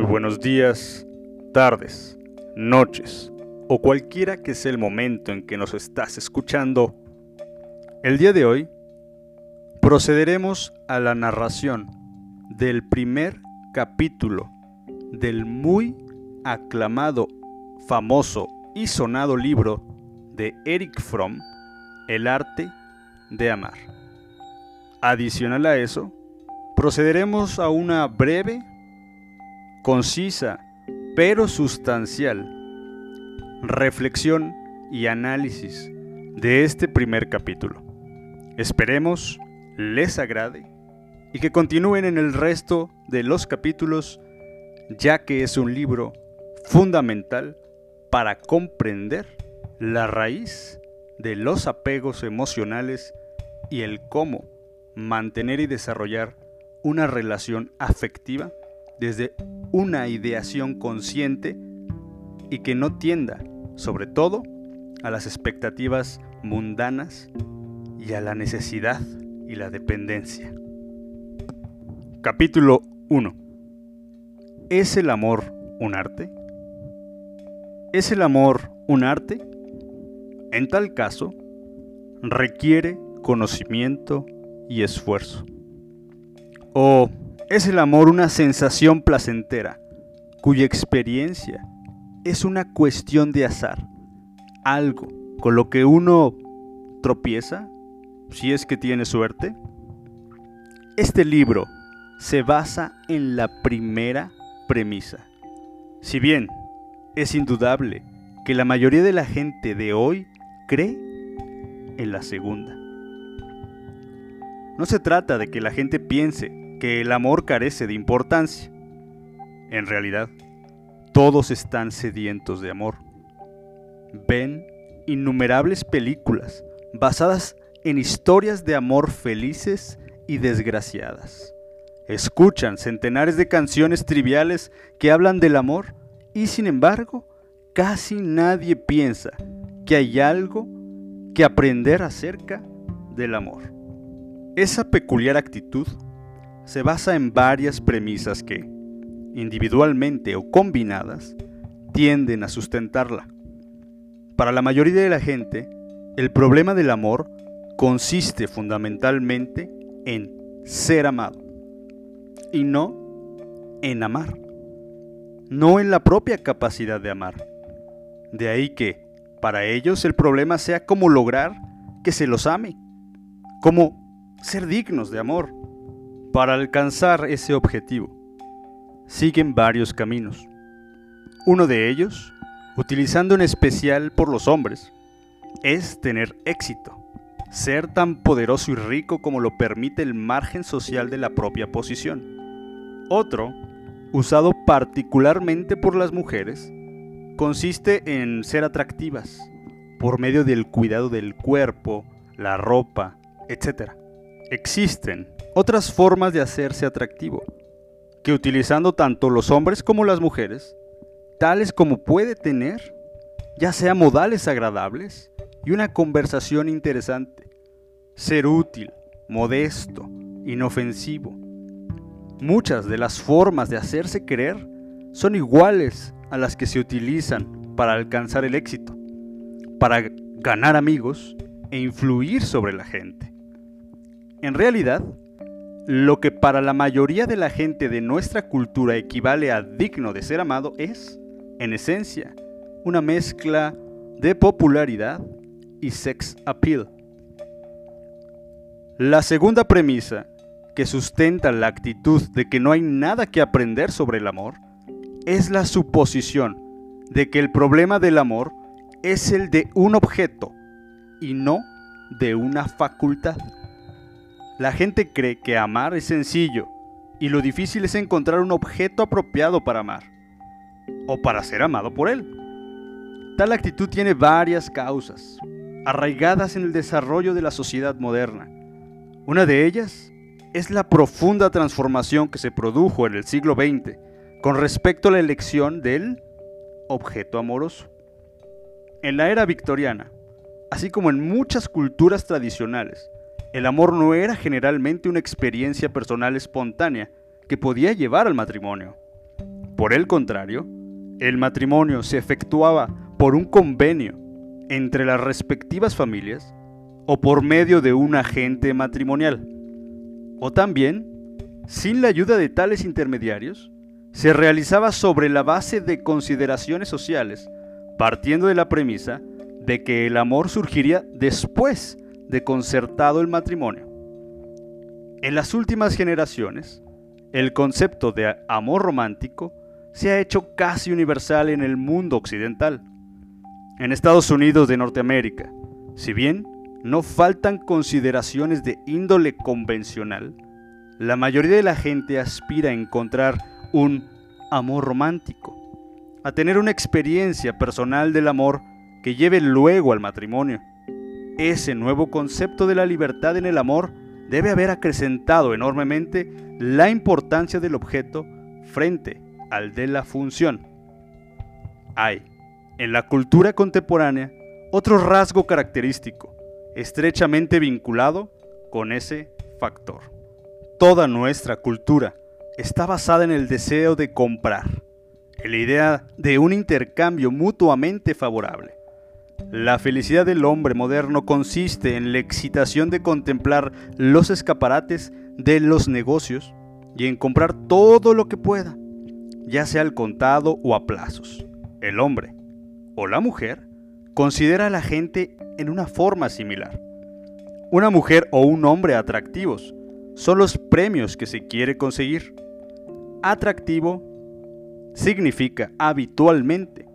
muy buenos días, tardes, noches o cualquiera que sea el momento en que nos estás escuchando. El día de hoy procederemos a la narración del primer capítulo del muy aclamado, famoso y sonado libro de Eric Fromm, El arte de amar. Adicional a eso, procederemos a una breve, concisa, pero sustancial reflexión y análisis de este primer capítulo. Esperemos les agrade y que continúen en el resto de los capítulos, ya que es un libro fundamental para comprender la raíz de los apegos emocionales y el cómo mantener y desarrollar una relación afectiva desde una ideación consciente y que no tienda, sobre todo, a las expectativas mundanas y a la necesidad y la dependencia. Capítulo 1. ¿Es el amor un arte? ¿Es el amor un arte? En tal caso, requiere conocimiento y esfuerzo. ¿O es el amor una sensación placentera cuya experiencia es una cuestión de azar? Algo con lo que uno tropieza si es que tiene suerte. Este libro se basa en la primera premisa. Si bien es indudable que la mayoría de la gente de hoy cree en la segunda. No se trata de que la gente piense que el amor carece de importancia. En realidad, todos están sedientos de amor. Ven innumerables películas basadas en historias de amor felices y desgraciadas. Escuchan centenares de canciones triviales que hablan del amor y sin embargo casi nadie piensa que hay algo que aprender acerca del amor. Esa peculiar actitud se basa en varias premisas que, individualmente o combinadas, tienden a sustentarla. Para la mayoría de la gente, el problema del amor consiste fundamentalmente en ser amado y no en amar, no en la propia capacidad de amar. De ahí que, para ellos, el problema sea cómo lograr que se los ame, cómo ser dignos de amor. Para alcanzar ese objetivo, siguen varios caminos. Uno de ellos, utilizando en especial por los hombres, es tener éxito, ser tan poderoso y rico como lo permite el margen social de la propia posición. Otro, usado particularmente por las mujeres, consiste en ser atractivas por medio del cuidado del cuerpo, la ropa, etc. Existen otras formas de hacerse atractivo, que utilizando tanto los hombres como las mujeres, tales como puede tener, ya sea modales agradables y una conversación interesante, ser útil, modesto, inofensivo. Muchas de las formas de hacerse querer son iguales a las que se utilizan para alcanzar el éxito, para ganar amigos e influir sobre la gente. En realidad, lo que para la mayoría de la gente de nuestra cultura equivale a digno de ser amado es, en esencia, una mezcla de popularidad y sex appeal. La segunda premisa, que sustenta la actitud de que no hay nada que aprender sobre el amor, es la suposición de que el problema del amor es el de un objeto y no de una facultad. La gente cree que amar es sencillo y lo difícil es encontrar un objeto apropiado para amar o para ser amado por él. Tal actitud tiene varias causas, arraigadas en el desarrollo de la sociedad moderna. Una de ellas es la profunda transformación que se produjo en el siglo XX con respecto a la elección del objeto amoroso. En la era victoriana, así como en muchas culturas tradicionales, el amor no era generalmente una experiencia personal espontánea que podía llevar al matrimonio. Por el contrario, el matrimonio se efectuaba por un convenio entre las respectivas familias o por medio de un agente matrimonial. O también, sin la ayuda de tales intermediarios, se realizaba sobre la base de consideraciones sociales, partiendo de la premisa de que el amor surgiría después de concertado el matrimonio. En las últimas generaciones, el concepto de amor romántico se ha hecho casi universal en el mundo occidental. En Estados Unidos de Norteamérica, si bien no faltan consideraciones de índole convencional, la mayoría de la gente aspira a encontrar un amor romántico, a tener una experiencia personal del amor que lleve luego al matrimonio. Ese nuevo concepto de la libertad en el amor debe haber acrecentado enormemente la importancia del objeto frente al de la función. Hay, en la cultura contemporánea, otro rasgo característico, estrechamente vinculado con ese factor. Toda nuestra cultura está basada en el deseo de comprar, en la idea de un intercambio mutuamente favorable. La felicidad del hombre moderno consiste en la excitación de contemplar los escaparates de los negocios y en comprar todo lo que pueda, ya sea al contado o a plazos. El hombre o la mujer considera a la gente en una forma similar. Una mujer o un hombre atractivos son los premios que se quiere conseguir. Atractivo significa habitualmente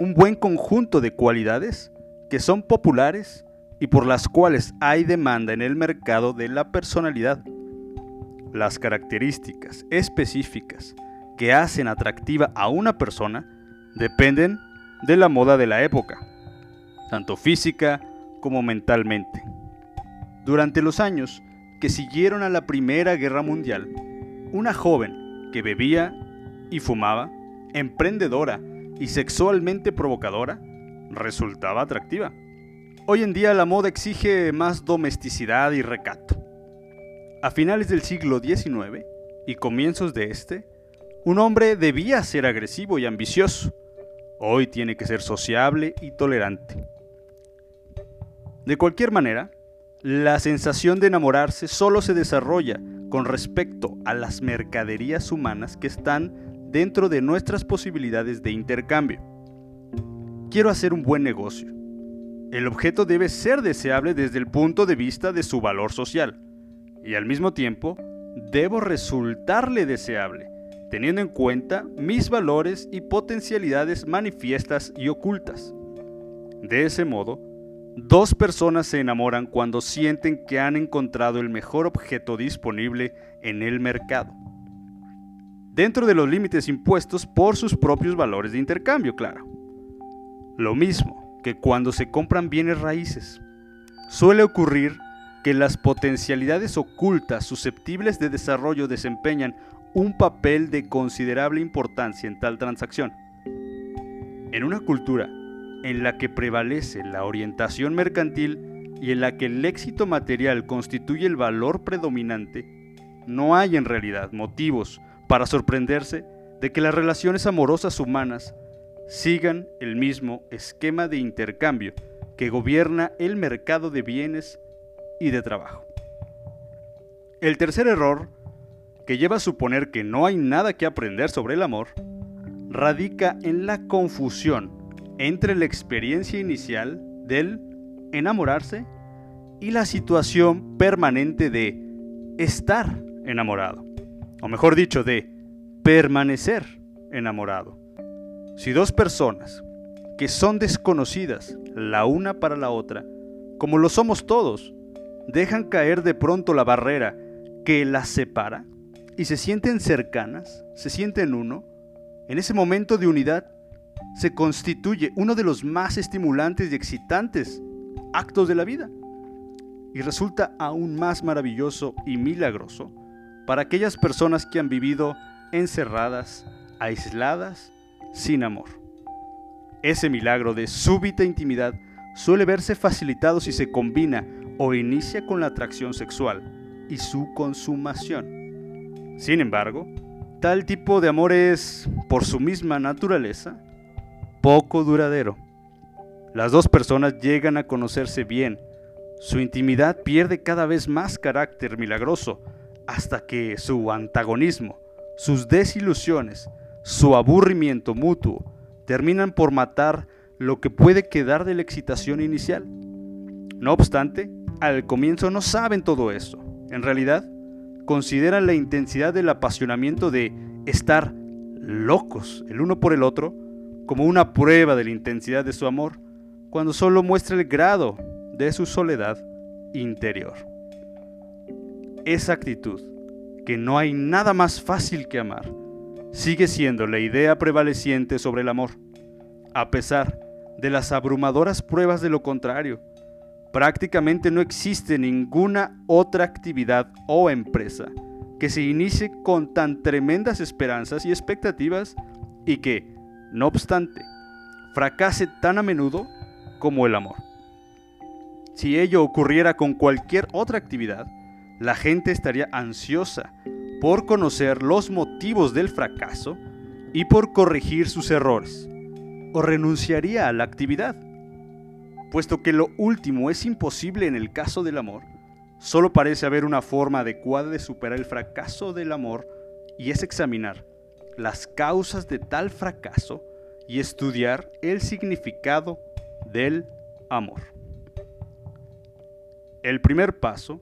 un buen conjunto de cualidades que son populares y por las cuales hay demanda en el mercado de la personalidad. Las características específicas que hacen atractiva a una persona dependen de la moda de la época, tanto física como mentalmente. Durante los años que siguieron a la Primera Guerra Mundial, una joven que bebía y fumaba, emprendedora y sexualmente provocadora, resultaba atractiva. Hoy en día la moda exige más domesticidad y recato. A finales del siglo XIX y comienzos de este, un hombre debía ser agresivo y ambicioso. Hoy tiene que ser sociable y tolerante. De cualquier manera, la sensación de enamorarse solo se desarrolla con respecto a las mercaderías humanas que están dentro de nuestras posibilidades de intercambio. Quiero hacer un buen negocio. El objeto debe ser deseable desde el punto de vista de su valor social y al mismo tiempo debo resultarle deseable, teniendo en cuenta mis valores y potencialidades manifiestas y ocultas. De ese modo, dos personas se enamoran cuando sienten que han encontrado el mejor objeto disponible en el mercado. Dentro de los límites impuestos por sus propios valores de intercambio, claro. Lo mismo que cuando se compran bienes raíces. Suele ocurrir que las potencialidades ocultas susceptibles de desarrollo desempeñan un papel de considerable importancia en tal transacción. En una cultura en la que prevalece la orientación mercantil y en la que el éxito material constituye el valor predominante, no hay en realidad motivos para sorprenderse de que las relaciones amorosas humanas sigan el mismo esquema de intercambio que gobierna el mercado de bienes y de trabajo. El tercer error, que lleva a suponer que no hay nada que aprender sobre el amor, radica en la confusión entre la experiencia inicial del enamorarse y la situación permanente de estar enamorado, o mejor dicho, de permanecer enamorado. Si dos personas que son desconocidas la una para la otra, como lo somos todos, dejan caer de pronto la barrera que las separa y se sienten cercanas, se sienten uno, en ese momento de unidad se constituye uno de los más estimulantes y excitantes actos de la vida. Y resulta aún más maravilloso y milagroso para aquellas personas que han vivido encerradas, aisladas sin amor. Ese milagro de súbita intimidad suele verse facilitado si se combina o inicia con la atracción sexual y su consumación. Sin embargo, tal tipo de amor es, por su misma naturaleza, poco duradero. Las dos personas llegan a conocerse bien, su intimidad pierde cada vez más carácter milagroso, hasta que su antagonismo, sus desilusiones, su aburrimiento mutuo, terminan por matar lo que puede quedar de la excitación inicial. No obstante, al comienzo no saben todo eso. En realidad, consideran la intensidad del apasionamiento de estar locos el uno por el otro como una prueba de la intensidad de su amor, cuando solo muestra el grado de su soledad interior. Esa actitud, que no hay nada más fácil que amar, sigue siendo la idea prevaleciente sobre el amor, a pesar de las abrumadoras pruebas de lo contrario. Prácticamente no existe ninguna otra actividad o empresa que se inicie con tan tremendas esperanzas y expectativas y que, no obstante, fracase tan a menudo como el amor. Si ello ocurriera con cualquier otra actividad, la gente estaría ansiosa por conocer los motivos del fracaso y por corregir sus errores, o renunciaría a la actividad. Puesto que lo último es imposible en el caso del amor, solo parece haber una forma adecuada de superar el fracaso del amor y es examinar las causas de tal fracaso y estudiar el significado del amor. El primer paso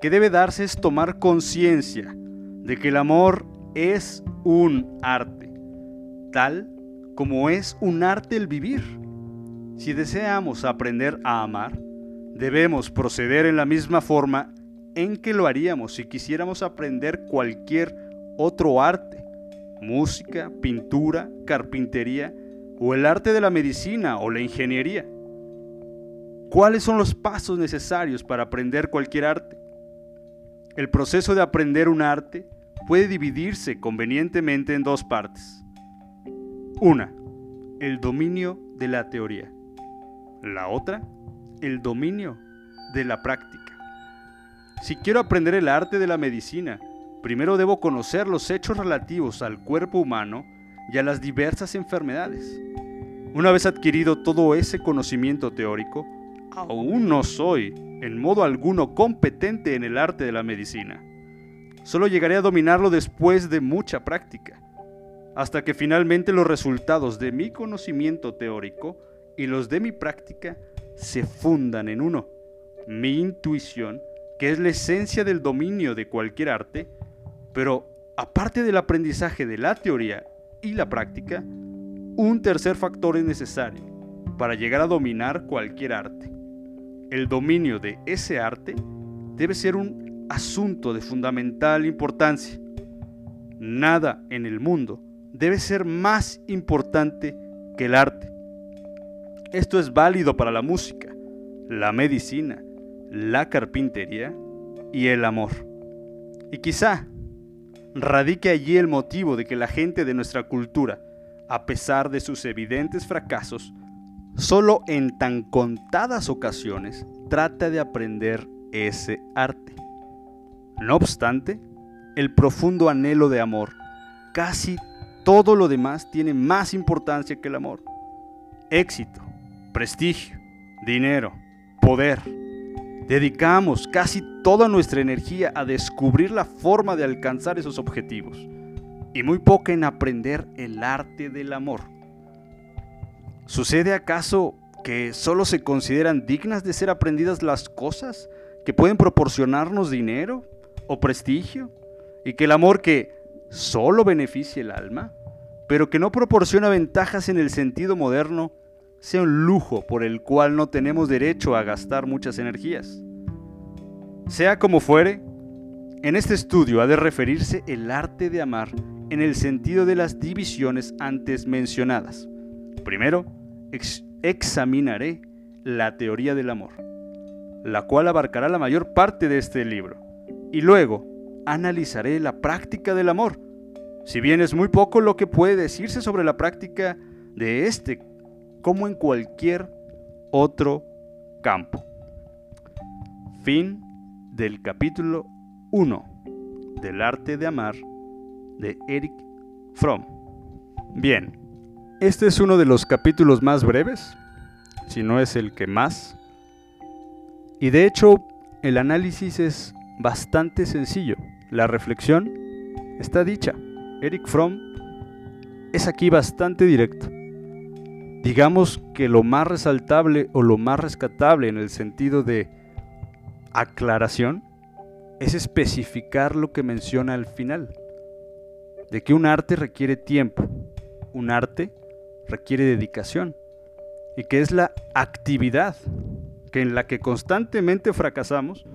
que debe darse es tomar conciencia de que el amor es un arte, tal como es un arte el vivir. Si deseamos aprender a amar, debemos proceder en la misma forma en que lo haríamos si quisiéramos aprender cualquier otro arte, música, pintura, carpintería o el arte de la medicina o la ingeniería. ¿Cuáles son los pasos necesarios para aprender cualquier arte? El proceso de aprender un arte puede dividirse convenientemente en dos partes. Una, el dominio de la teoría. La otra, el dominio de la práctica. Si quiero aprender el arte de la medicina, primero debo conocer los hechos relativos al cuerpo humano y a las diversas enfermedades. Una vez adquirido todo ese conocimiento teórico, aún no soy en modo alguno competente en el arte de la medicina. Solo llegaré a dominarlo después de mucha práctica, hasta que finalmente los resultados de mi conocimiento teórico y los de mi práctica se fundan en uno. Mi intuición, que es la esencia del dominio de cualquier arte, pero aparte del aprendizaje de la teoría y la práctica, un tercer factor es necesario para llegar a dominar cualquier arte. El dominio de ese arte debe ser un asunto de fundamental importancia. Nada en el mundo debe ser más importante que el arte. Esto es válido para la música, la medicina, la carpintería y el amor. Y quizá radique allí el motivo de que la gente de nuestra cultura, a pesar de sus evidentes fracasos, solo en tan contadas ocasiones trata de aprender ese arte. No obstante, el profundo anhelo de amor, casi todo lo demás tiene más importancia que el amor. Éxito, prestigio, dinero, poder. Dedicamos casi toda nuestra energía a descubrir la forma de alcanzar esos objetivos y muy poca en aprender el arte del amor. ¿Sucede acaso que solo se consideran dignas de ser aprendidas las cosas que pueden proporcionarnos dinero, o prestigio, y que el amor que solo beneficia el alma, pero que no proporciona ventajas en el sentido moderno, sea un lujo por el cual no tenemos derecho a gastar muchas energías. Sea como fuere, en este estudio ha de referirse el arte de amar en el sentido de las divisiones antes mencionadas. Primero, examinaré la teoría del amor, la cual abarcará la mayor parte de este libro. Y luego analizaré la práctica del amor, si bien es muy poco lo que puede decirse sobre la práctica de este, como en cualquier otro campo. Fin del capítulo 1 del arte de amar de Eric Fromm. Bien, este es uno de los capítulos más breves, si no es el que más. Y de hecho, el análisis es bastante sencillo. La reflexión está dicha. Eric Fromm es aquí bastante directo. Digamos que lo más resaltable o lo más rescatable en el sentido de aclaración es especificar lo que menciona al final, de que un arte requiere tiempo, un arte requiere dedicación y que es la actividad que en la que constantemente fracasamos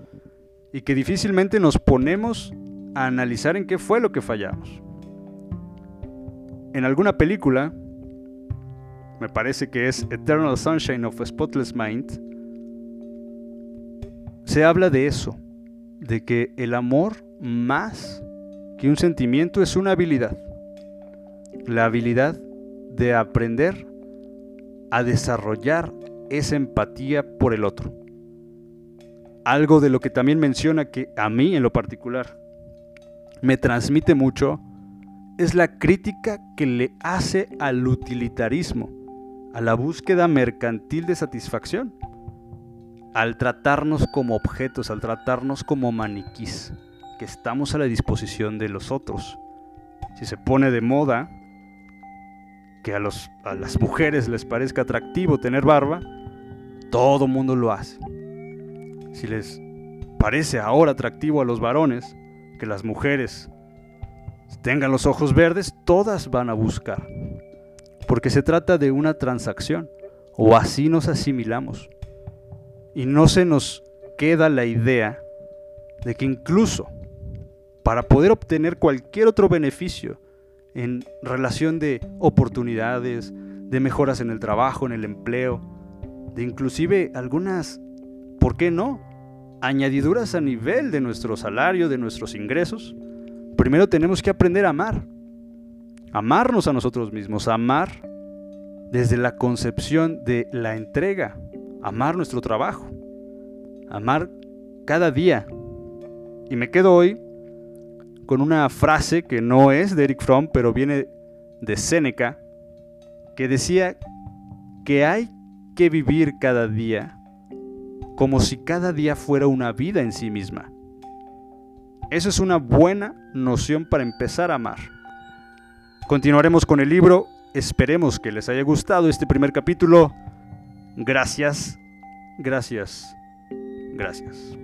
y que difícilmente nos ponemos a analizar en qué fue lo que fallamos. En alguna película, me parece que es Eternal Sunshine of a Spotless Mind, se habla de eso, de que el amor más que un sentimiento es una habilidad. La habilidad de aprender a desarrollar esa empatía por el otro. Algo de lo que también menciona que a mí en lo particular me transmite mucho es la crítica que le hace al utilitarismo, a la búsqueda mercantil de satisfacción, al tratarnos como objetos, al tratarnos como maniquís, que estamos a la disposición de los otros. Si se pone de moda que a, los, a las mujeres les parezca atractivo tener barba, todo mundo lo hace. Si les parece ahora atractivo a los varones que las mujeres tengan los ojos verdes, todas van a buscar. Porque se trata de una transacción, o así nos asimilamos. Y no se nos queda la idea de que incluso para poder obtener cualquier otro beneficio en relación de oportunidades, de mejoras en el trabajo, en el empleo, de inclusive algunas, ¿por qué no? Añadiduras a nivel de nuestro salario, de nuestros ingresos. Primero tenemos que aprender a amar. Amarnos a nosotros mismos, amar desde la concepción de la entrega, amar nuestro trabajo, amar cada día. Y me quedo hoy con una frase que no es de Eric Fromm, pero viene de Séneca, que decía que hay que vivir cada día como si cada día fuera una vida en sí misma. Eso es una buena noción para empezar a amar. Continuaremos con el libro, esperemos que les haya gustado este primer capítulo. Gracias, gracias, gracias.